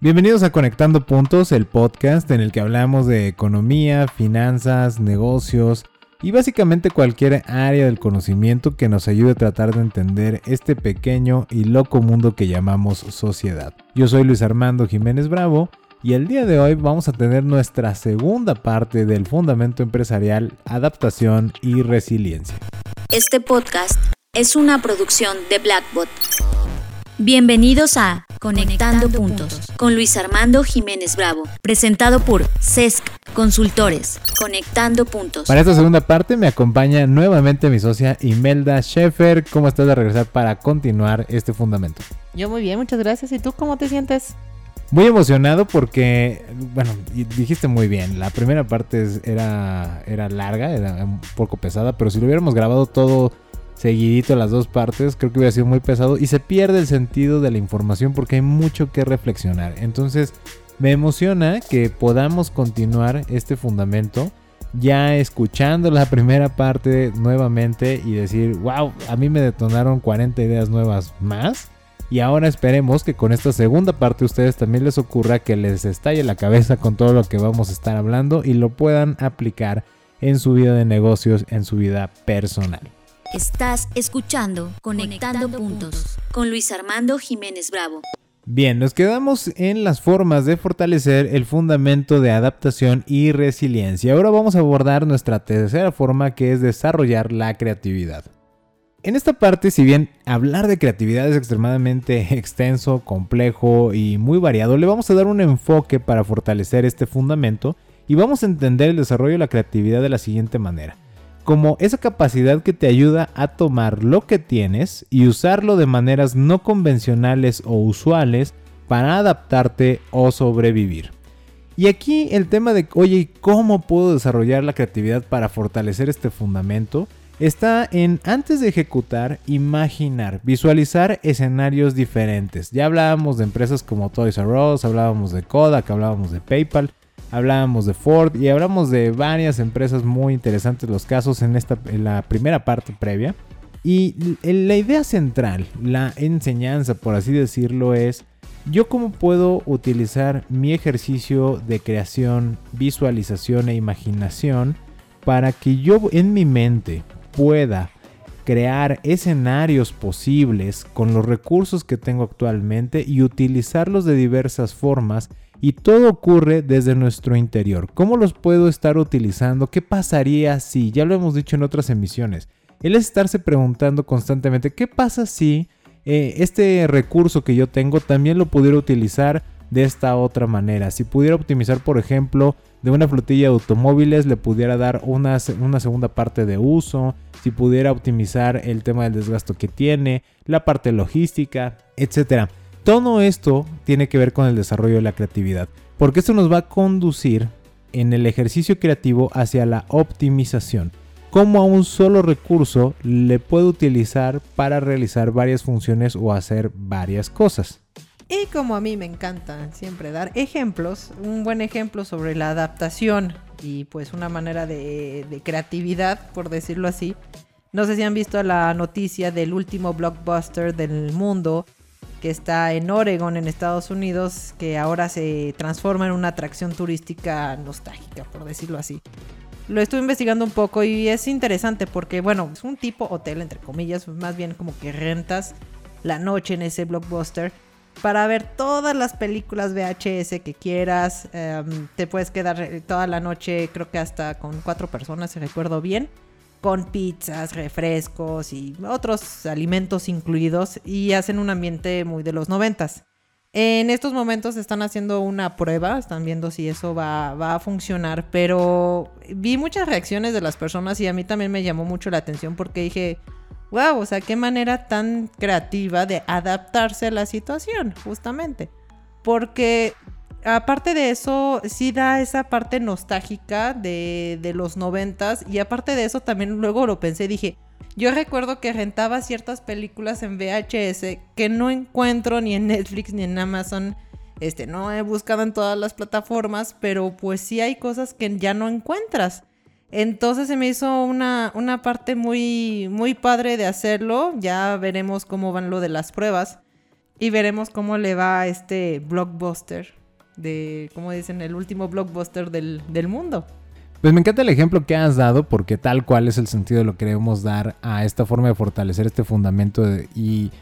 Bienvenidos a Conectando Puntos, el podcast en el que hablamos de economía, finanzas, negocios y básicamente cualquier área del conocimiento que nos ayude a tratar de entender este pequeño y loco mundo que llamamos sociedad. Yo soy Luis Armando Jiménez Bravo y el día de hoy vamos a tener nuestra segunda parte del fundamento empresarial, adaptación y resiliencia. Este podcast es una producción de Blackbot. Bienvenidos a Conectando, Puntos con Luis Armando Jiménez Bravo, presentado por CESC Consultores. Conectando Puntos. Para esta segunda parte me acompaña nuevamente mi socia Imelda Schaefer. ¿Cómo estás de regresar para continuar este fundamento? Yo muy bien, muchas gracias. ¿Y tú cómo te sientes? Muy emocionado porque, bueno, dijiste muy bien, la primera parte era, era larga, era un poco pesada, pero si lo hubiéramos grabado todo seguidito las dos partes, creo que hubiera sido muy pesado y se pierde el sentido de la información porque hay mucho que reflexionar. Entonces, me emociona que podamos continuar este fundamento ya escuchando la primera parte nuevamente y decir, wow, a mí me detonaron 40 ideas nuevas más. Y ahora esperemos que con esta segunda parte ustedes también les ocurra que les estalle la cabeza con todo lo que vamos a estar hablando y lo puedan aplicar en su vida de negocios, en su vida personal. Estás escuchando Conectando, Puntos con Luis Armando Jiménez Bravo. Bien, nos quedamos en las formas de fortalecer el fundamento de adaptación y resiliencia. Ahora vamos a abordar nuestra tercera forma que es desarrollar la creatividad. En esta parte, si bien hablar de creatividad es extremadamente extenso, complejo y muy variado, le vamos a dar un enfoque para fortalecer este fundamento y vamos a entender el desarrollo de la creatividad de la siguiente manera como esa capacidad que te ayuda a tomar lo que tienes y usarlo de maneras no convencionales o usuales para adaptarte o sobrevivir. Y aquí el tema de, oye, ¿cómo puedo desarrollar la creatividad para fortalecer este fundamento? Está en, antes de ejecutar, imaginar, visualizar escenarios diferentes. Ya hablábamos de empresas como Toys R Us, hablábamos de Kodak, hablábamos de PayPal, hablábamos de Ford y hablamos de varias empresas muy interesantes los casos en, esta, en la primera parte previa. Y la idea central, la enseñanza por así decirlo es yo cómo puedo utilizar mi ejercicio de creación, visualización e imaginación para que yo en mi mente pueda crear escenarios posibles con los recursos que tengo actualmente y utilizarlos de diversas formas y todo ocurre desde nuestro interior. ¿Cómo los puedo estar utilizando? ¿Qué pasaría si? Ya lo hemos dicho en otras emisiones. El estarse preguntando constantemente, ¿qué pasa si eh, este recurso que yo tengo también lo pudiera utilizar de esta otra manera? Si pudiera optimizar, por ejemplo, de una flotilla de automóviles, le pudiera dar una, una segunda parte de uso, si pudiera optimizar el tema del desgasto que tiene, la parte logística, etcétera. Todo esto tiene que ver con el desarrollo de la creatividad, porque esto nos va a conducir en el ejercicio creativo hacia la optimización. Cómo a un solo recurso le puedo utilizar para realizar varias funciones o hacer varias cosas. Y como a mí me encanta siempre dar ejemplos, un buen ejemplo sobre la adaptación y pues una manera de, de creatividad, por decirlo así. No sé si han visto la noticia del último blockbuster del mundo que está en Oregon, en Estados Unidos, que ahora se transforma en una atracción turística nostálgica, por decirlo así. Lo estuve investigando un poco y es interesante porque, bueno, es un tipo hotel, entre comillas, más bien como que rentas la noche en ese blockbuster para ver todas las películas VHS que quieras. Em, te puedes quedar toda la noche, creo que hasta con cuatro personas, si recuerdo bien con pizzas, refrescos y otros alimentos incluidos y hacen un ambiente muy de los noventas. En estos momentos están haciendo una prueba, están viendo si eso va, va, a funcionar, pero vi muchas reacciones de las personas y a mí también me llamó mucho la atención porque dije, wow, o sea, qué manera tan creativa de adaptarse a la situación, justamente. Porque aparte de eso, sí da esa parte nostálgica de, de los noventas. Y aparte de eso, también luego lo pensé, dije, yo recuerdo que rentaba ciertas películas en VHS que no encuentro ni en Netflix ni en Amazon. Este, no he buscado en todas las plataformas, pero pues sí hay cosas que ya no encuentras. Entonces se me hizo una, una parte muy, muy padre de hacerlo. Ya veremos cómo van lo de las pruebas. Y veremos cómo le va a este blockbuster de, como dicen, el último blockbuster del, del mundo. Pues me encanta el ejemplo que has dado porque tal cual es el sentido de lo que queremos dar a esta forma de fortalecer este fundamento y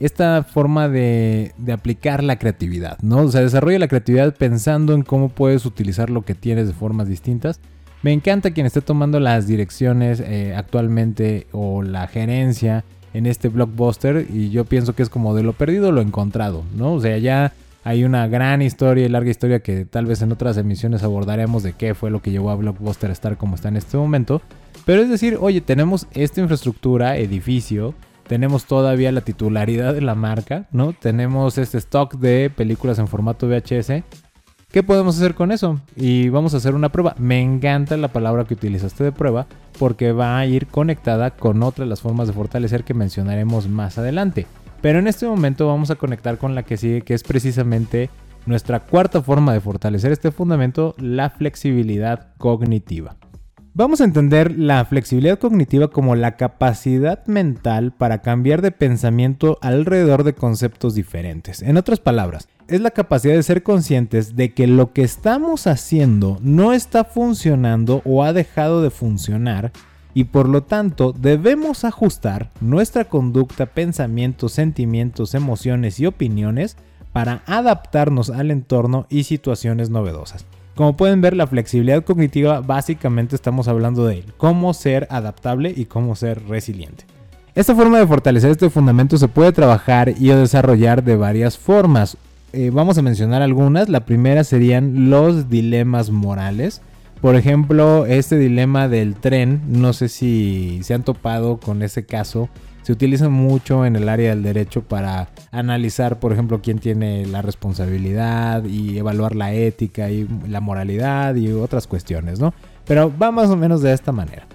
esta forma de, de, aplicar la creatividad, ¿no? O sea, desarrolla la creatividad pensando en cómo puedes utilizar lo que tienes de formas distintas. Me encanta quien esté tomando las direcciones eh, actualmente o la gerencia en este blockbuster y yo pienso que es como de lo perdido lo encontrado, ¿no? O sea, ya hay una gran historia y larga historia que tal vez en otras emisiones abordaremos de qué fue lo que llevó a Blockbuster a estar como está en este momento. Pero es decir, oye, tenemos esta infraestructura, edificio, tenemos todavía la titularidad de la marca, ¿no? Tenemos este stock de películas en formato VHS. ¿Qué podemos hacer con eso? Y vamos a hacer una prueba. Me encanta la palabra que utilizaste de prueba porque va a ir conectada con otras las formas de fortalecer que mencionaremos más adelante. Pero en este momento vamos a conectar con la que sigue, que es precisamente nuestra cuarta forma de fortalecer este fundamento, la flexibilidad cognitiva. Vamos a entender la flexibilidad cognitiva como la capacidad mental para cambiar de pensamiento alrededor de conceptos diferentes. En otras palabras, es la capacidad de ser conscientes de que lo que estamos haciendo no está funcionando o ha dejado de funcionar y por lo tanto debemos ajustar nuestra conducta, pensamientos, sentimientos, emociones y opiniones para adaptarnos al entorno y situaciones novedosas. Como pueden ver, la flexibilidad cognitiva básicamente estamos hablando de cómo ser adaptable y cómo ser resiliente. Esta forma de fortalecer este fundamento se puede trabajar y desarrollar de varias formas. Eh, vamos a mencionar algunas. La primera serían los dilemas morales. Por ejemplo, este dilema del tren, no sé si se han topado con ese caso. Se utiliza mucho en el área del derecho para analizar, por ejemplo, quién tiene la responsabilidad y evaluar la ética y la moralidad y otras cuestiones, ¿no? Pero va más o menos de esta manera.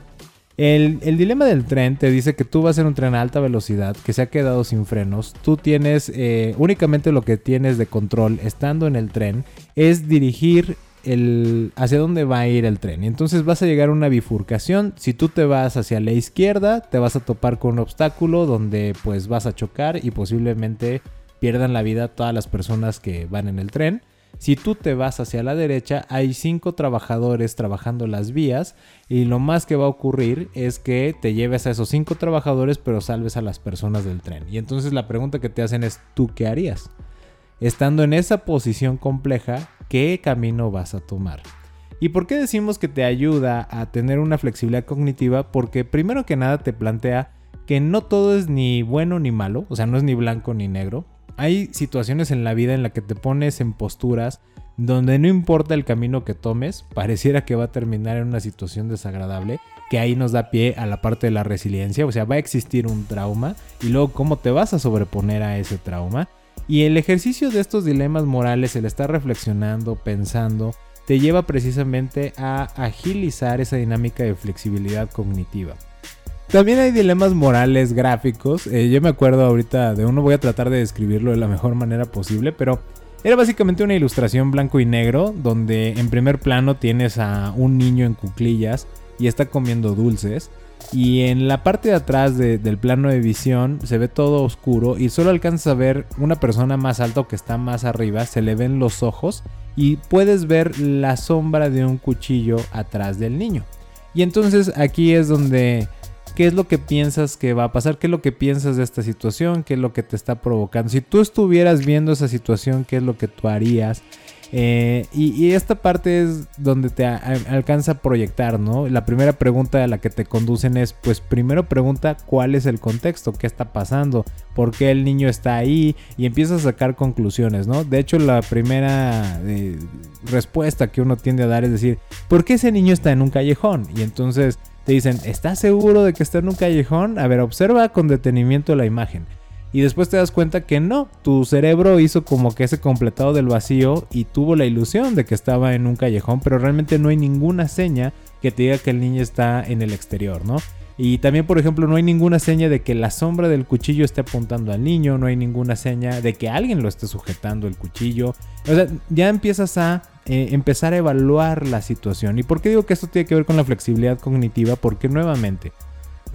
El, dilema del tren te dice que tú vas en un tren a alta velocidad que se ha quedado sin frenos. Tú tienes eh, únicamente lo que tienes de control estando en el tren es dirigir hacia dónde va a ir el tren. Entonces vas a llegar a una bifurcación. Si tú te vas hacia la izquierda, te vas a topar con un obstáculo donde pues vas a chocar y posiblemente pierdan la vida todas las personas que van en el tren. Si tú te vas hacia la derecha, hay cinco trabajadores trabajando las vías y lo más que va a ocurrir es que te lleves a esos cinco trabajadores pero salves a las personas del tren. Y entonces la pregunta que te hacen es, ¿tú qué harías? Estando en esa posición compleja, qué camino vas a tomar. ¿Y por qué decimos que te ayuda a tener una flexibilidad cognitiva? Porque primero que nada te plantea que no todo es ni bueno ni malo, o sea, no es ni blanco ni negro. Hay situaciones en la vida en la que te pones en posturas donde no importa el camino que tomes, pareciera que va a terminar en una situación desagradable, que ahí nos da pie a la parte de la resiliencia, o sea, va a existir un trauma y luego cómo te vas a sobreponer a ese trauma y el ejercicio de estos dilemas morales, el estar reflexionando, pensando, te lleva precisamente a agilizar esa dinámica de flexibilidad cognitiva. También hay dilemas morales gráficos. Eh, yo me acuerdo ahorita de uno, voy a tratar de describirlo de la mejor manera posible, pero era básicamente una ilustración blanco y negro donde en primer plano tienes a un niño en cuclillas y está comiendo dulces. Y en la parte de atrás del plano de visión se ve todo oscuro y solo alcanzas a ver una persona más alta que está más arriba, se le ven los ojos y puedes ver la sombra de un cuchillo atrás del niño. Y entonces aquí es donde, ¿qué es lo que piensas que va a pasar? ¿Qué es lo que piensas de esta situación? ¿Qué es lo que te está provocando? Si tú estuvieras viendo esa situación, ¿qué es lo que tú harías? Eh, y, esta parte es donde te alcanza a proyectar, ¿no? La primera pregunta a la que te conducen es, pues primero pregunta cuál es el contexto, qué está pasando, por qué el niño está ahí y empiezas a sacar conclusiones, ¿no? De hecho, la primera eh, respuesta que uno tiende a dar es decir, ¿por qué ese niño está en un callejón? Y entonces te dicen, ¿estás seguro de que está en un callejón? A ver, observa con detenimiento la imagen. Y después te das cuenta que no, tu cerebro hizo como que ese completado del vacío y tuvo la ilusión de que estaba en un callejón, pero realmente no hay ninguna seña que te diga que el niño está en el exterior, ¿no? Y también, por ejemplo, no hay ninguna seña de que la sombra del cuchillo esté apuntando al niño, no hay ninguna seña de que alguien lo esté sujetando el cuchillo. O sea, ya empiezas a eh, empezar a evaluar la situación. ¿Y por qué digo que esto tiene que ver con la flexibilidad cognitiva? Porque nuevamente,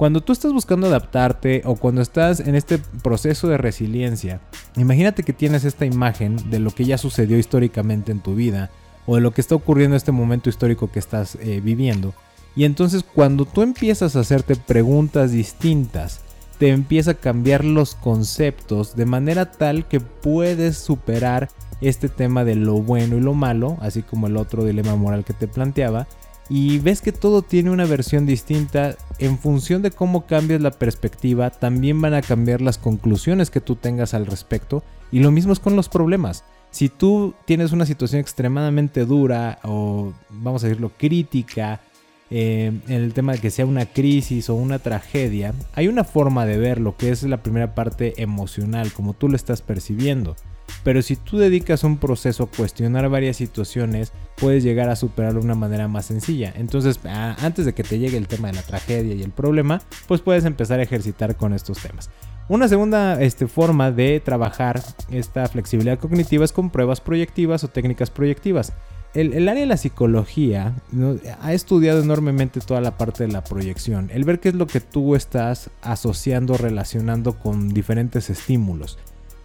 Cuando tú estás buscando adaptarte o cuando estás en este proceso de resiliencia, imagínate que tienes esta imagen de lo que ya sucedió históricamente en tu vida o de lo que está ocurriendo en este momento histórico que estás eh, viviendo. Y entonces cuando tú empiezas a hacerte preguntas distintas, te empieza a cambiar los conceptos de manera tal que puedes superar este tema de lo bueno y lo malo, así como el otro dilema moral que te planteaba, y ves que todo tiene una versión distinta, en función de cómo cambies la perspectiva, también van a cambiar las conclusiones que tú tengas al respecto, y lo mismo es con los problemas. Si tú tienes una situación extremadamente dura o vamos a decirlo crítica, eh, en el tema de que sea una crisis o una tragedia, hay una forma de verlo que es la primera parte emocional, como tú lo estás percibiendo. Pero si tú dedicas un proceso a cuestionar varias situaciones, puedes llegar a superarlo de una manera más sencilla. Entonces, antes de que te llegue el tema de la tragedia y el problema, pues puedes empezar a ejercitar con estos temas. Una segunda este, forma de trabajar esta flexibilidad cognitiva es con pruebas proyectivas o técnicas proyectivas el, área de la psicología ha estudiado enormemente toda la parte de la proyección, el ver qué es lo que tú estás asociando, relacionando con diferentes estímulos.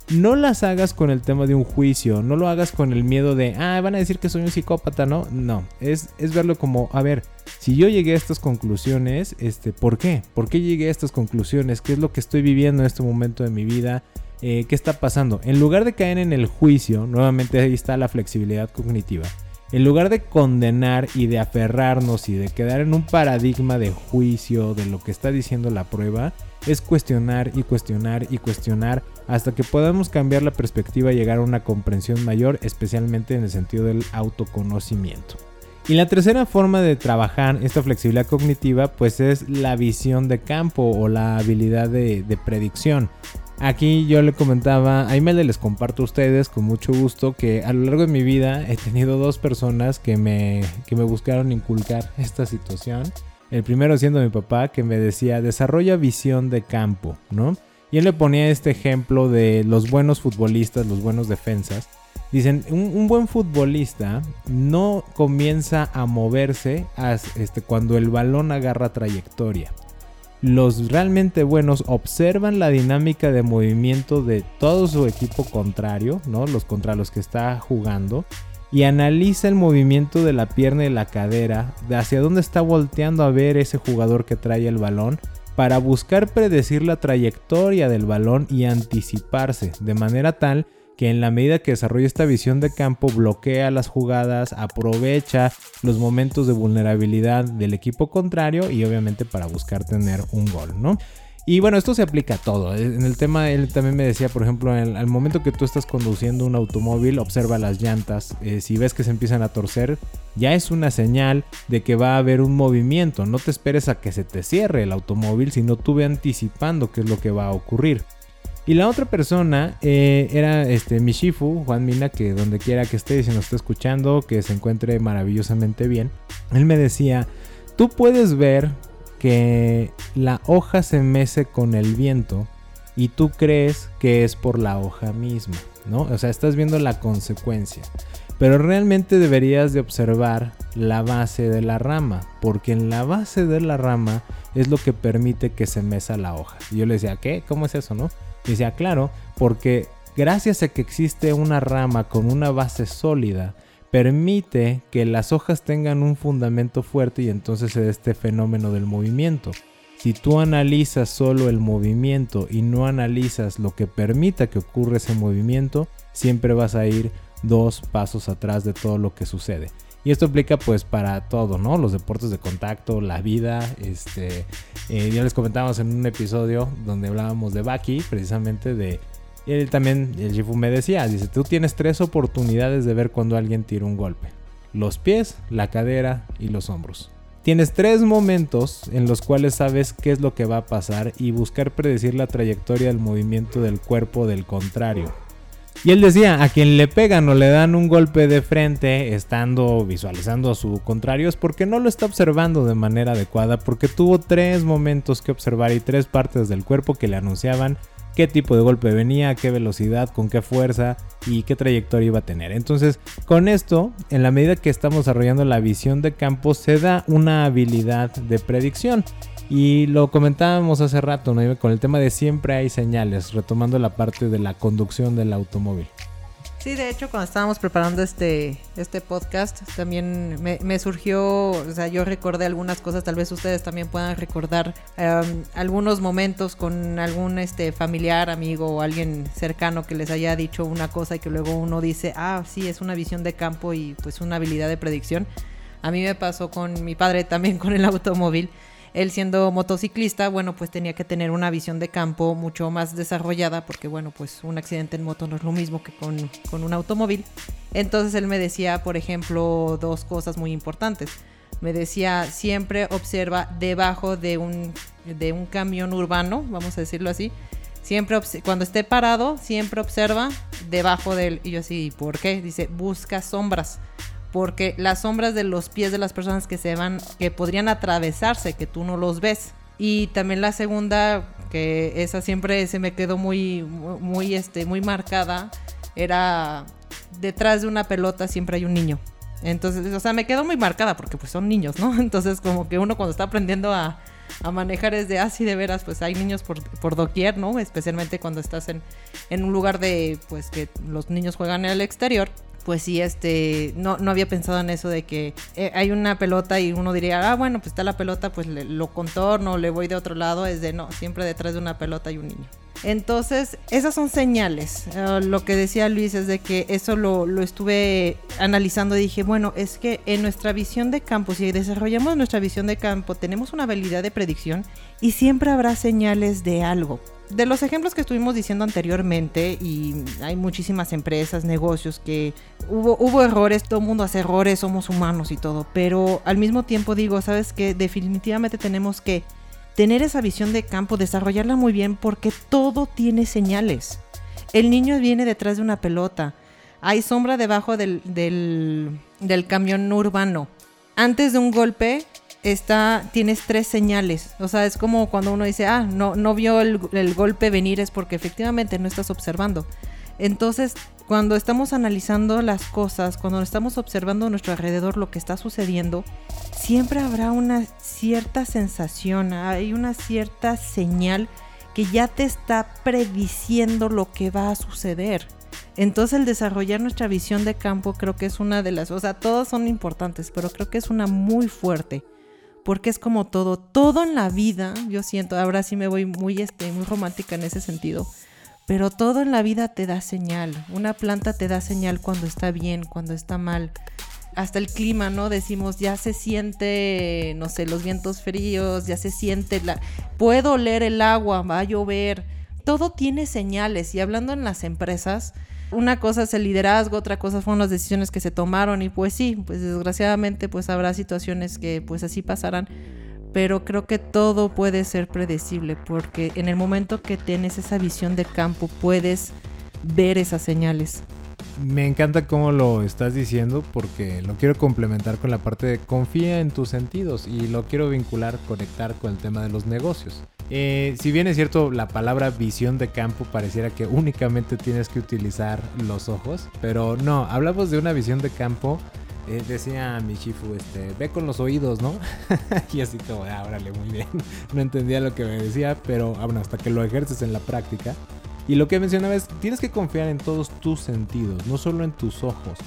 No las hagas con el tema de un juicio, no lo hagas con el miedo de, ah, van a decir que soy un psicópata, ¿no? No, es, es verlo como, a ver, si yo llegué a estas conclusiones, este, ¿por qué? ¿Por qué llegué a estas conclusiones? ¿Qué es lo que estoy viviendo en este momento de mi vida? Eh, ¿Qué está pasando? En lugar de caer en el juicio, nuevamente ahí está la flexibilidad cognitiva en lugar de condenar y de aferrarnos y de quedar en un paradigma de juicio de lo que está diciendo la prueba, es cuestionar y cuestionar y cuestionar hasta que podamos cambiar la perspectiva y llegar a una comprensión mayor, especialmente en el sentido del autoconocimiento. Y la tercera forma de trabajar esta flexibilidad cognitiva pues es la visión de campo o la habilidad de, de predicción. Aquí yo le comentaba, ahí me les comparto a ustedes con mucho gusto que a lo largo de mi vida he tenido dos personas que me, que me buscaron inculcar esta situación. El primero siendo mi papá que me decía, desarrolla visión de campo, ¿no? Y él le ponía este ejemplo de los buenos futbolistas, los buenos defensas. Dicen, un, buen futbolista no comienza a moverse este, cuando el balón agarra trayectoria los realmente buenos observan la dinámica de movimiento de todo su equipo contrario, ¿no? Los contra los que está jugando. Y analiza el movimiento de la pierna y la cadera, de hacia dónde está volteando a ver ese jugador que trae el balón, para buscar predecir la trayectoria del balón y anticiparse, de manera tal que en la medida que desarrolla esta visión de campo bloquea las jugadas, aprovecha los momentos de vulnerabilidad del equipo contrario y obviamente para buscar tener un gol, ¿no? Y bueno, esto se aplica a todo. En el tema, él también me decía, por ejemplo, al momento que tú estás conduciendo un automóvil, observa las llantas. Eh, si ves que se empiezan a torcer, ya es una señal de que va a haber un movimiento. No te esperes a que se te cierre el automóvil, sino tú ve anticipando qué es lo que va a ocurrir. Y la otra persona eh, era este Mishifu, Juan Mina, que donde quiera que esté, si nos está escuchando, que se encuentre maravillosamente bien. Él me decía, tú puedes ver que la hoja se mece con el viento y tú crees que es por la hoja misma, ¿no? O sea, estás viendo la consecuencia. Pero realmente deberías de observar la base de la rama, porque en la base de la rama es lo que permite que se mesa la hoja. Y yo le decía, ¿qué? ¿Cómo es eso, no? Decía, claro, porque gracias a que existe una rama con una base sólida, permite que las hojas tengan un fundamento fuerte y entonces se dé este fenómeno del movimiento. Si tú analizas solo el movimiento y no analizas lo que permita que ocurra ese movimiento, siempre vas a ir dos pasos atrás de todo lo que sucede. Y esto aplica pues para todo, ¿no? Los deportes de contacto, la vida, este... Eh, ya les comentábamos en un episodio donde hablábamos de Baki, precisamente de... Y él también, el Shifu me decía, dice, tú tienes tres oportunidades de ver cuando alguien tira un golpe. Los pies, la cadera y los hombros. Tienes tres momentos en los cuales sabes qué es lo que va a pasar y buscar predecir la trayectoria del movimiento del cuerpo del contrario. Y él decía, a quien le pegan o le dan un golpe de frente estando visualizando a su contrario es porque no lo está observando de manera adecuada, porque tuvo tres momentos que observar y tres partes del cuerpo que le anunciaban qué tipo de golpe venía, qué velocidad, con qué fuerza y qué trayectoria iba a tener. Entonces, con esto, en la medida que estamos desarrollando la visión de campo, se da una habilidad de predicción. Y lo comentábamos hace rato, ¿no? Con el tema de siempre hay señales, retomando la parte de la conducción del automóvil. Sí, de hecho, cuando estábamos preparando este, este podcast, también me, surgió, o sea, yo recordé algunas cosas, tal vez ustedes también puedan recordar em, algunos momentos con algún este, familiar, amigo o alguien cercano que les haya dicho una cosa y que luego uno dice, ah, sí, es una visión de campo y pues una habilidad de predicción. A mí me pasó con mi padre también con el automóvil él siendo motociclista, bueno, pues tenía que tener una visión de campo mucho más desarrollada porque, bueno, pues un accidente en moto no es lo mismo que con, con un automóvil. Entonces él me decía, por ejemplo, dos cosas muy importantes. Me decía, siempre observa debajo de un, de un camión urbano, vamos a decirlo así. Siempre, cuando esté parado, siempre observa debajo de él. Y yo así, ¿por qué? Dice, busca sombras porque las sombras de los pies de las personas que se van, que podrían atravesarse, que tú no los ves. Y también la segunda, que esa siempre se me quedó muy, muy, este, muy marcada, era detrás de una pelota siempre hay un niño. Entonces, o sea, me quedó muy marcada porque pues son niños, ¿no? Entonces como que uno cuando está aprendiendo a, a manejar es de así ah, de veras, pues hay niños por, por doquier, ¿no? Especialmente cuando estás en, en un lugar de, pues que los niños juegan en el exterior pues sí, este, no, no había pensado en eso de que eh, hay una pelota y uno diría, ah, bueno, pues está la pelota, pues lo contorno, le voy de otro lado, es de no, siempre detrás de una pelota hay un niño. Entonces, esas son señales. Eh, lo que decía Luis es de que eso lo, lo, estuve analizando y dije, bueno, es que en nuestra visión de campo, si desarrollamos nuestra visión de campo, tenemos una habilidad de predicción y siempre habrá señales de algo de los ejemplos que estuvimos diciendo anteriormente, y hay muchísimas empresas, negocios que hubo, errores, todo el mundo hace errores, somos humanos y todo, pero al mismo tiempo digo, sabes que definitivamente tenemos que tener esa visión de campo, desarrollarla muy bien, porque todo tiene señales. El niño viene detrás de una pelota, hay sombra debajo del, del, del camión urbano. Antes de un golpe está, tienes tres señales. O sea, es como cuando uno dice, ah, no, no vio el, golpe venir, es porque efectivamente no estás observando. Entonces, cuando estamos analizando las cosas, cuando estamos observando a nuestro alrededor lo que está sucediendo, siempre habrá una cierta sensación, hay una cierta señal que ya te está prediciendo lo que va a suceder. Entonces el desarrollar nuestra visión de campo creo que es una de las, o sea, todas son importantes, pero creo que es una muy fuerte porque es como todo, todo en la vida, yo siento, ahora sí me voy muy, este, muy romántica en ese sentido, pero todo en la vida te da señal. Una planta te da señal cuando está bien, cuando está mal. Hasta el clima, ¿no? Decimos, ya se siente, no sé, los vientos fríos, ya se siente, la... puedo oler el agua, va a llover. Todo tiene señales y hablando en las empresas, una cosa es el liderazgo, otra cosa fueron las decisiones que se tomaron y pues sí, pues desgraciadamente pues habrá situaciones que pues así pasarán, pero creo que todo puede ser predecible porque en el momento que tienes esa visión de campo puedes ver esas señales. Me encanta cómo lo estás diciendo porque lo quiero complementar con la parte de confía en tus sentidos y lo quiero vincular, conectar con el tema de los negocios. Eh, si bien es cierto, la palabra visión de campo pareciera que únicamente tienes que utilizar los ojos, pero no, hablamos de una visión de campo. Eh, decía mi chifu, este, ve con los oídos, ¿no? y así como, ah, órale, muy bien. no entendía lo que me decía, pero ah, bueno, hasta que lo ejerces en la práctica. Y lo que mencionaba es, tienes que confiar en todos tus sentidos, no solo en tus ojos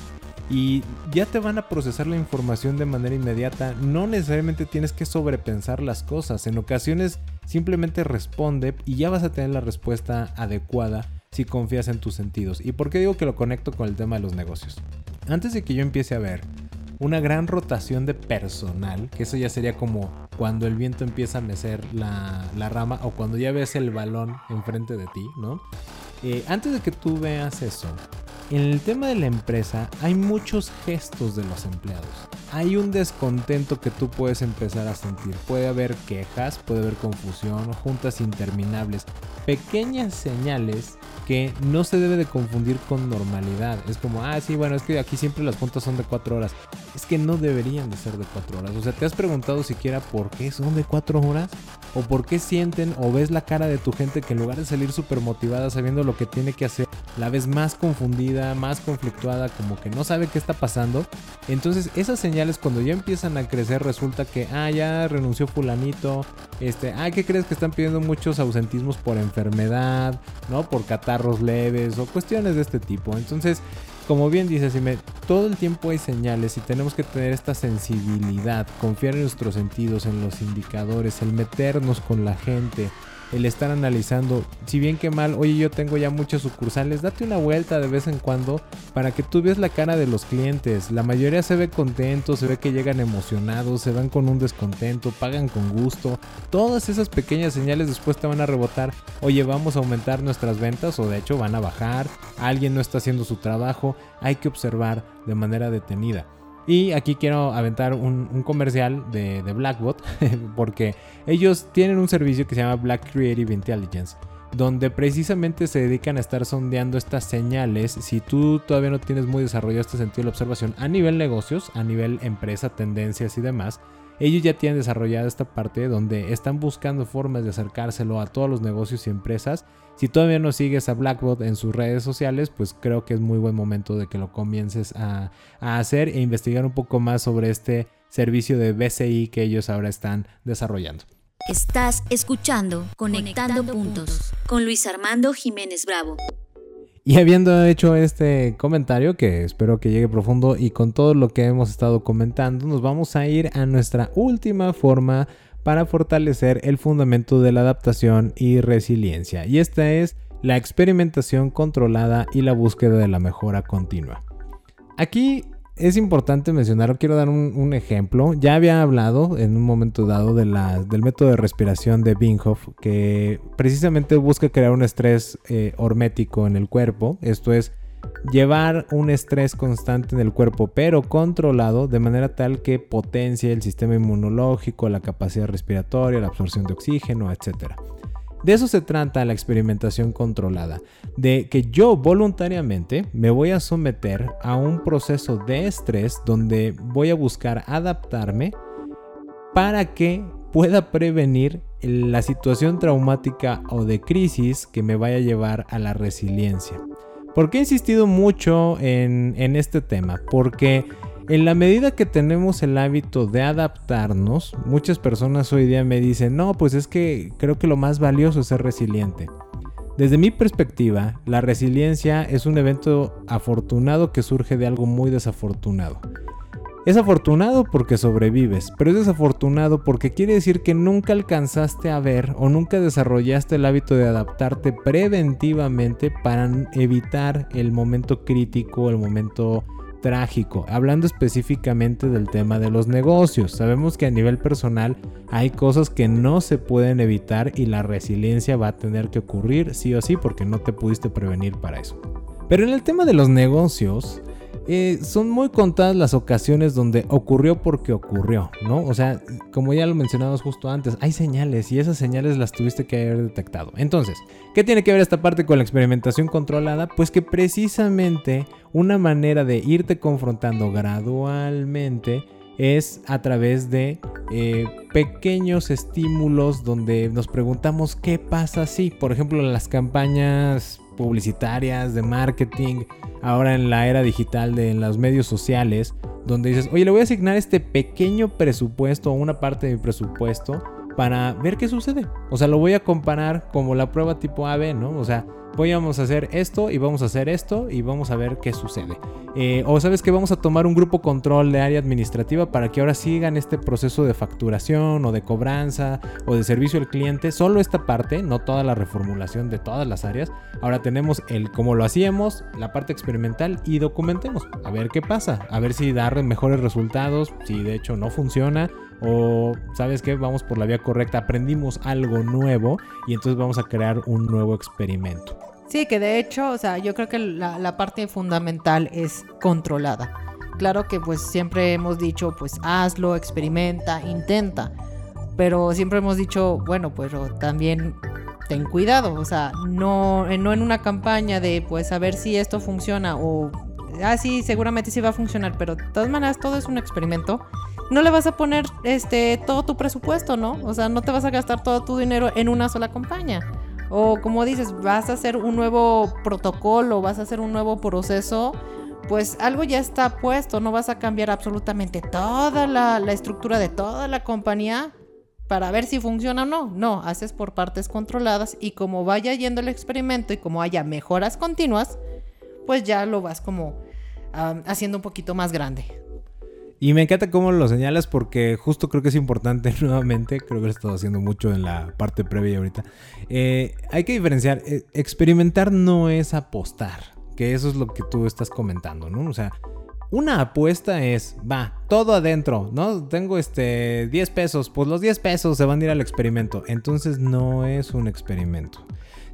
y ya te van a procesar la información de manera inmediata. No necesariamente tienes que sobrepensar las cosas. En ocasiones simplemente responde y ya vas a tener la respuesta adecuada si confías en tus sentidos. ¿Y por qué digo que lo conecto con el tema de los negocios? Antes de que yo empiece a ver una gran rotación de personal, que eso ya sería como cuando el viento empieza a mecer la, rama o cuando ya ves el balón enfrente de ti, ¿no? Eh, antes de que tú veas eso, en el tema de la empresa hay muchos gestos de los empleados. Hay un descontento que tú puedes empezar a sentir. Puede haber quejas, puede haber confusión, juntas interminables, pequeñas señales que no se debe de confundir con normalidad. Es como, ah, sí, bueno, es que aquí siempre las juntas son de cuatro horas. es que no deberían de ser de 4 horas. O sea, ¿te has preguntado siquiera por qué son de 4 horas? ¿O por qué sienten o ves la cara de tu gente que en lugar de salir súper motivada sabiendo lo que tiene que hacer, la ves más confundida, más conflictuada, como que no sabe qué está pasando? Entonces esas señales cuando ya empiezan a crecer resulta que, ah, ya renunció fulanito, este, ah, ¿qué crees que están pidiendo muchos ausentismos por enfermedad, ¿no? Por catarros leves o cuestiones de este tipo. Entonces como bien dice me todo el tiempo hay señales y tenemos que tener esta sensibilidad, confiar en nuestros sentidos, en los indicadores, el meternos con la gente, el estar analizando, si bien que mal, oye yo tengo ya muchas sucursales, date una vuelta de vez en cuando para que tú veas la cara de los clientes. La mayoría se ve contento, se ve que llegan emocionados, se van con un descontento, pagan con gusto. Todas esas pequeñas señales después te van a rebotar, oye vamos a aumentar nuestras ventas o de hecho van a bajar, alguien no está haciendo su trabajo, hay que observar de manera detenida. Y aquí quiero aventar un, comercial de, Blackbot, porque ellos tienen un servicio que se llama Black Creative Intelligence, donde precisamente se dedican a estar sondeando estas señales. Si tú todavía no tienes muy desarrollado este sentido de la observación a nivel negocios, a nivel empresa, tendencias y demás, ellos ya tienen desarrollada esta parte donde están buscando formas de acercárselo a todos los negocios y empresas si todavía no sigues a Blackbot en sus redes sociales, pues creo que es muy buen momento de que lo comiences a, hacer e investigar un poco más sobre este servicio de BCI que ellos ahora están desarrollando. Estás escuchando Conectando, puntos, con Luis Armando Jiménez Bravo. Y habiendo hecho este comentario, que espero que llegue profundo y con todo lo que hemos estado comentando, nos vamos a ir a nuestra última forma para fortalecer el fundamento de la adaptación y resiliencia. Y esta es la experimentación controlada y la búsqueda de la mejora continua. Aquí es importante mencionar, quiero dar un, ejemplo. Ya había hablado en un momento dado de del método de respiración de Binghoff, que precisamente busca crear un estrés eh, hormético en el cuerpo. Esto es llevar un estrés constante en el cuerpo, pero controlado de manera tal que potencie el sistema inmunológico, la capacidad respiratoria, la absorción de oxígeno, etc. De eso se trata la experimentación controlada, de que yo voluntariamente me voy a someter a un proceso de estrés donde voy a buscar adaptarme para que pueda prevenir la situación traumática o de crisis que me vaya a llevar a la resiliencia. ¿Por qué he insistido mucho en, este tema? Porque en la medida que tenemos el hábito de adaptarnos, muchas personas hoy día me dicen, no, pues es que creo que lo más valioso es ser resiliente. Desde mi perspectiva, la resiliencia es un evento afortunado que surge de algo muy desafortunado. Es afortunado porque sobrevives, pero es desafortunado porque quiere decir que nunca alcanzaste a ver o nunca desarrollaste el hábito de adaptarte preventivamente para evitar el momento crítico, el momento trágico, hablando específicamente del tema de los negocios. Sabemos que a nivel personal hay cosas que no se pueden evitar y la resiliencia va a tener que ocurrir sí o sí porque no te pudiste prevenir para eso. Pero en el tema de los negocios, eh, son muy contadas las ocasiones donde ocurrió porque ocurrió, ¿no? O sea, como ya lo mencionamos justo antes, hay señales y esas señales las tuviste que haber detectado. Entonces, ¿qué tiene que ver esta parte con la experimentación controlada? Pues que precisamente una manera de irte confrontando gradualmente es a través de eh, pequeños estímulos donde nos preguntamos qué pasa si, por ejemplo, las campañas publicitarias, de marketing, ahora en la era digital de los medios sociales, donde dices, oye, le voy a asignar este pequeño presupuesto una parte de mi presupuesto para ver qué sucede. O sea, lo voy a comparar como la prueba tipo AB, ¿no? O sea, voy a hacer esto y vamos a hacer esto y vamos a ver qué sucede. Eh, o sabes que vamos a tomar un grupo control de área administrativa para que ahora sigan este proceso de facturación o de cobranza o de servicio al cliente. Solo esta parte, no toda la reformulación de todas las áreas. Ahora tenemos el cómo lo hacíamos, la parte experimental y documentemos. A ver qué pasa. A ver si da mejores resultados, si de hecho no funciona o sabes que vamos por la vía correcta, aprendimos algo nuevo y entonces vamos a crear un nuevo experimento. Sí, que de hecho, o sea, yo creo que la, parte fundamental es controlada. Claro que pues siempre hemos dicho, pues hazlo, experimenta, intenta. Pero siempre hemos dicho, bueno, pues también ten cuidado. O sea, no, no en una campaña de pues a ver si esto funciona o ah, sí, seguramente sí va a funcionar, pero de todas maneras todo es un experimento. No le vas a poner este todo tu presupuesto, ¿no? O sea, no te vas a gastar todo tu dinero en una sola campaña. O como dices, vas a hacer un nuevo protocolo, vas a hacer un nuevo proceso, pues algo ya está puesto, no vas a cambiar absolutamente toda la, estructura de toda la compañía para ver si funciona o no. No, haces por partes controladas y como vaya yendo el experimento y como haya mejoras continuas, pues ya lo vas como haciendo un poquito más grande. Y me encanta cómo lo señalas porque justo creo que es importante nuevamente, creo que lo he estado haciendo mucho en la parte previa ahorita. Eh, hay que diferenciar, eh, experimentar no es apostar, que eso es lo que tú estás comentando, ¿no? O sea, una apuesta es, va, todo adentro, ¿no? Tengo este 10 pesos, pues los 10 pesos se van a ir al experimento. Entonces no es un experimento.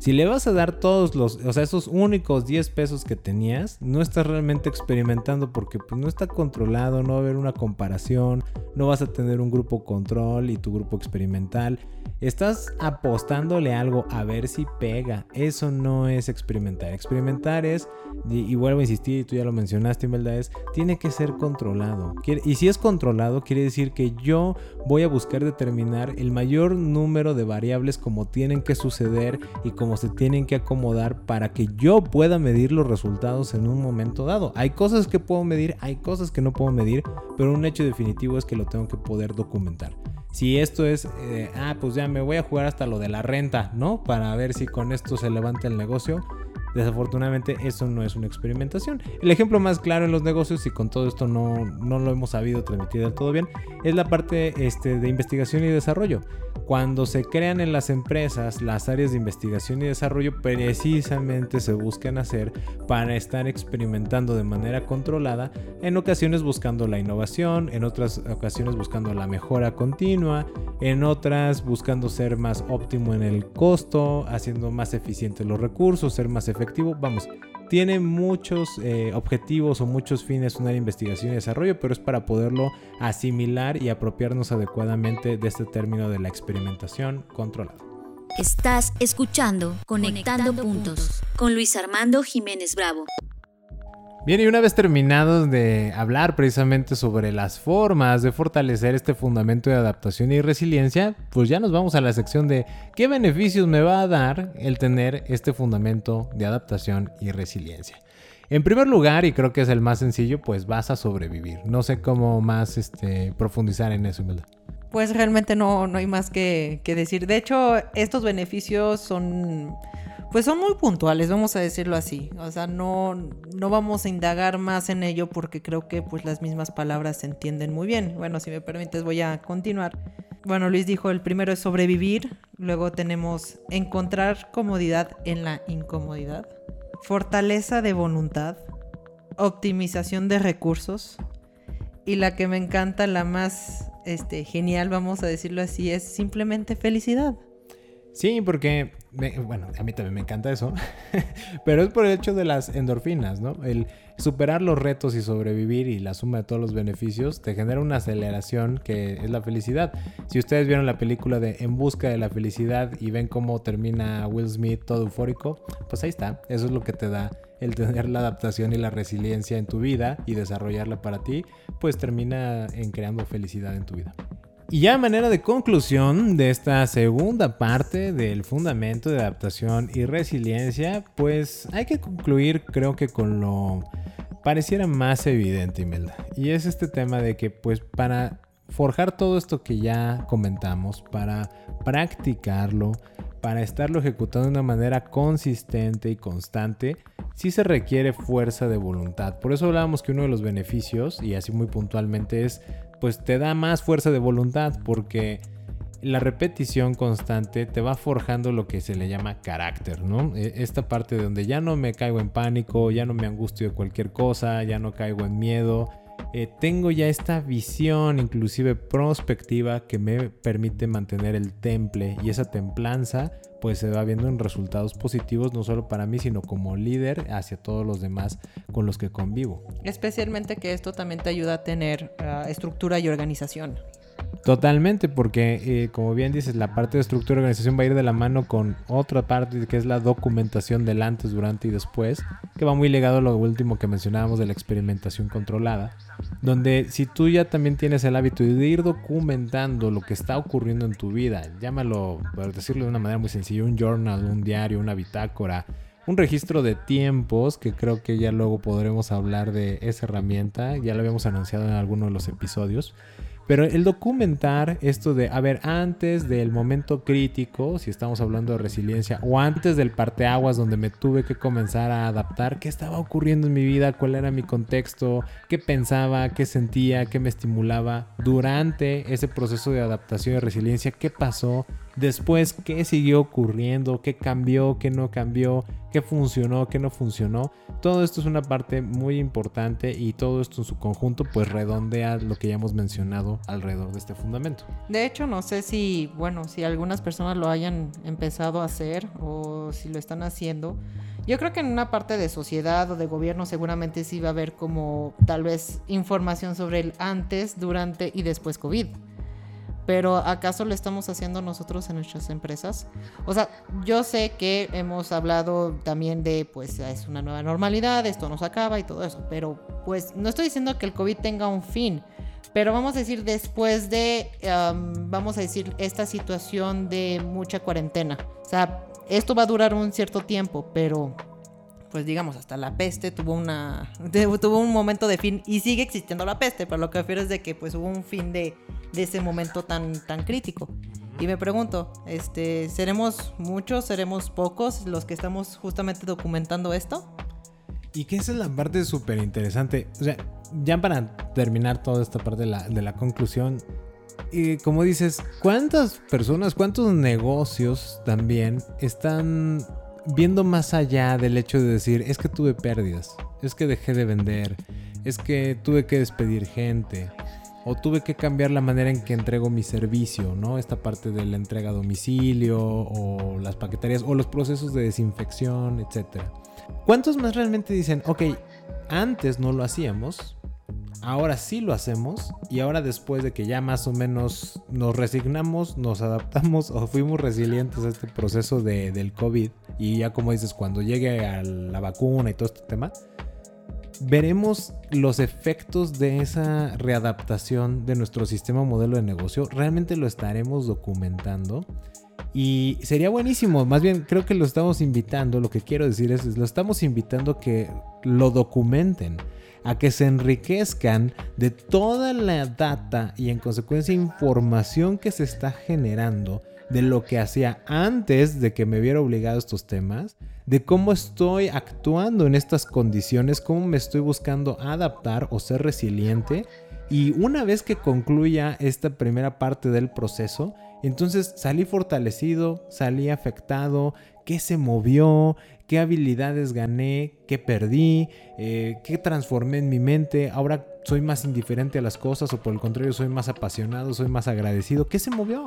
Si le vas a dar todos los, o sea, esos únicos 10 pesos que tenías, no estás realmente experimentando porque pues, no está controlado, no va a haber una comparación, no vas a tener un grupo control y tu grupo experimental. Estás apostándole algo a ver si pega. Eso no es experimentar. Experimentar es, y, vuelvo a insistir, y tú ya lo mencionaste, en verdad, es, tiene que ser controlado. Y si es controlado, quiere decir que yo voy a buscar determinar el mayor número de variables como tienen que suceder y como se tienen que acomodar para que yo pueda medir los resultados en un momento dado. Hay cosas que puedo medir, hay cosas que no puedo medir, pero un hecho definitivo es que lo tengo que poder documentar. Si esto es, eh, ah, pues ya me voy a jugar hasta lo de la renta, ¿no? Para ver si con esto se levanta el negocio Desafortunadamente eso no es una experimentación. El ejemplo más claro en los negocios y con todo esto no, no lo hemos sabido transmitir del todo bien es la parte este, de investigación y desarrollo. Cuando se crean en las empresas las áreas de investigación y desarrollo precisamente se buscan hacer para estar experimentando de manera controlada, en ocasiones buscando la innovación, en otras ocasiones buscando la mejora continua, en otras buscando ser más óptimo en el costo, haciendo más eficientes los recursos, ser más efectivo vamos, tiene muchos eh, objetivos o muchos fines una investigación y desarrollo, pero es para poderlo asimilar y apropiarnos adecuadamente de este término de la experimentación controlada. Estás escuchando Conectando, puntos con Luis Armando Jiménez Bravo. Bien, y una vez terminados de hablar precisamente sobre las formas de fortalecer este fundamento de adaptación y resiliencia, pues ya nos vamos a la sección de qué beneficios me va a dar el tener este fundamento de adaptación y resiliencia. En primer lugar, y creo que es el más sencillo, pues vas a sobrevivir. No sé cómo más este, profundizar en eso, ¿verdad? Pues realmente no, no hay más que decir. De hecho, estos beneficios son pues son muy puntuales, vamos a decirlo así. O sea, no, no vamos a indagar más en ello porque creo que pues las mismas palabras se entienden muy bien. Bueno, si me permites voy a continuar. Bueno, Luis dijo, el primero es sobrevivir, luego tenemos encontrar comodidad en la incomodidad, fortaleza de voluntad, optimización de recursos y la que me encanta, la más este, genial, vamos a decirlo así, es simplemente felicidad. Sí, porque, bueno, a mí también me encanta eso, pero es por el hecho de las endorfinas, ¿no? El superar los retos y sobrevivir y la suma de todos los beneficios te genera una aceleración que es la felicidad. Si ustedes vieron la película de En Busca de la Felicidad y ven cómo termina Will Smith todo eufórico, pues ahí está, eso es lo que te da el tener la adaptación y la resiliencia en tu vida y desarrollarla para ti, pues termina en creando felicidad en tu vida. Y ya manera de conclusión de esta segunda parte del fundamento de adaptación y resiliencia, pues hay que concluir creo que con lo pareciera más evidente, Imelda. Y es este tema de que pues para forjar todo esto que ya comentamos, para practicarlo, para estarlo ejecutando de una manera consistente y constante, sí se requiere fuerza de voluntad. Por eso hablábamos que uno de los beneficios, y así muy puntualmente, es pues te da más fuerza de voluntad porque la repetición constante te va forjando lo que se le llama carácter, ¿no? E, esta parte donde ya no me caigo en pánico, ya no me angustio de cualquier cosa, ya no caigo en miedo, eh, tengo ya esta visión inclusive prospectiva que me permite mantener el temple y esa templanza pues se va viendo en resultados positivos no solo para mí sino como líder hacia todos los demás con los que convivo. Especialmente que esto también te ayuda a tener ah, estructura y organización. Totalmente, porque eh, como bien dices, la parte de estructura de organización va a ir de la mano con otra parte que es la documentación del antes, durante y después, que va muy ligado a lo último que mencionábamos de la experimentación controlada, donde si tú ya también tienes el hábito de ir documentando lo que está ocurriendo en tu vida, llámalo, por decirlo de una manera muy sencilla, un journal, un diario, una bitácora, un registro de tiempos, que creo que ya luego podremos hablar de esa herramienta, ya lo habíamos anunciado en alguno de los episodios. Pero el documentar esto de, a ver, antes del momento crítico, si estamos hablando de resiliencia, o antes del parteaguas donde me tuve que comenzar a adaptar, qué estaba ocurriendo en mi vida, cuál era mi contexto, qué pensaba, qué sentía, qué me estimulaba durante ese proceso de adaptación y resiliencia, qué pasó, Después, ¿qué siguió ocurriendo? ¿Qué cambió? ¿Qué no cambió? ¿Qué funcionó? ¿Qué no funcionó? Todo esto es una parte muy importante y todo esto en su conjunto pues redondea lo que ya hemos mencionado alrededor de este fundamento. De hecho, no sé si, bueno, si algunas personas lo hayan empezado a hacer o si lo están haciendo. Yo creo que en una parte de sociedad o de gobierno seguramente sí va a haber como tal vez información sobre el antes, durante y después COVID pero ¿acaso lo estamos haciendo nosotros en nuestras empresas? O sea, yo sé que hemos hablado también de, pues, es una nueva normalidad, esto nos acaba y todo eso, pero pues no estoy diciendo que el COVID tenga un fin, pero vamos a decir después de, vamos a decir, esta situación de mucha cuarentena. O sea, esto va a durar un cierto tiempo, pero pues digamos, hasta la peste tuvo una tuvo un momento de fin y sigue existiendo la peste, pero lo que refiero es de que pues hubo un fin de, ese momento tan, tan crítico. Y me pregunto, este, ¿seremos muchos, seremos pocos los que estamos justamente documentando esto? Y que esa es la parte súper interesante. O sea, ya para terminar toda esta parte de la, de la conclusión, y como dices, ¿cuántas personas, cuántos negocios también están viendo más allá del hecho de decir, es que tuve pérdidas, es que dejé de vender, es que tuve que despedir gente, o tuve que cambiar la manera en que entrego mi servicio, ¿no? Esta parte de la entrega a domicilio, o las paqueterías, o los procesos de desinfección, etc. ¿Cuántos más realmente dicen, ok, antes no lo hacíamos, ahora sí lo hacemos y ahora después de que ya más o menos nos resignamos, nos adaptamos o fuimos resilientes a este proceso de, del COVID y ya como dices, cuando llegue a la vacuna y todo este tema, veremos los efectos de esa readaptación de nuestro sistema modelo de negocio. Realmente lo estaremos documentando. Y sería buenísimo, más bien creo que lo estamos invitando, lo que quiero decir es, lo estamos invitando que lo documenten a que se enriquezcan de toda la data y en consecuencia información que se está generando de lo que hacía antes de que me viera obligado a estos temas, de cómo estoy actuando en estas condiciones, cómo me estoy buscando adaptar o ser resiliente. Y una vez que concluya esta primera parte del proceso, entonces salí fortalecido, salí afectado, qué se movió, qué habilidades gané, qué perdí, eh, qué transformé en mi mente, ahora soy más indiferente a las cosas o por el contrario soy más apasionado, soy más agradecido, qué se movió.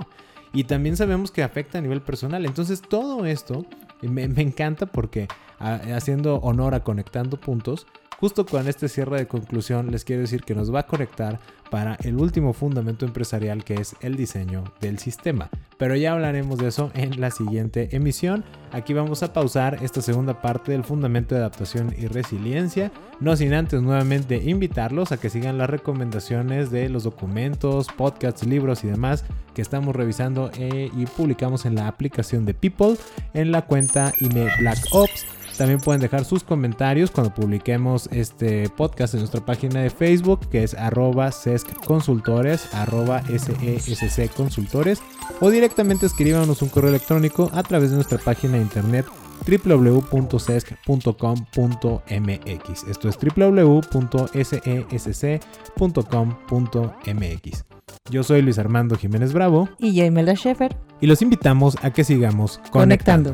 Y también sabemos que afecta a nivel personal. Entonces todo esto me, me encanta porque haciendo honor a conectando puntos, Justo con este cierre de conclusión les quiero decir que nos va a conectar para el último fundamento empresarial que es el diseño del sistema. Pero ya hablaremos de eso en la siguiente emisión. Aquí vamos a pausar esta segunda parte del fundamento de adaptación y resiliencia. No sin antes nuevamente invitarlos a que sigan las recomendaciones de los documentos, podcasts, libros y demás que estamos revisando eh, y publicamos en la aplicación de People en la cuenta email Black Ops también pueden dejar sus comentarios cuando publiquemos este podcast en nuestra página de Facebook, que es arroba consultores, arroba SESC consultores, o directamente escríbanos un correo electrónico a través de nuestra página de internet www.sesc.com.mx. Esto es www.sesc.com.mx. Yo soy Luis Armando Jiménez Bravo. Y Jamela Sheffer. Y los invitamos a que sigamos conectando.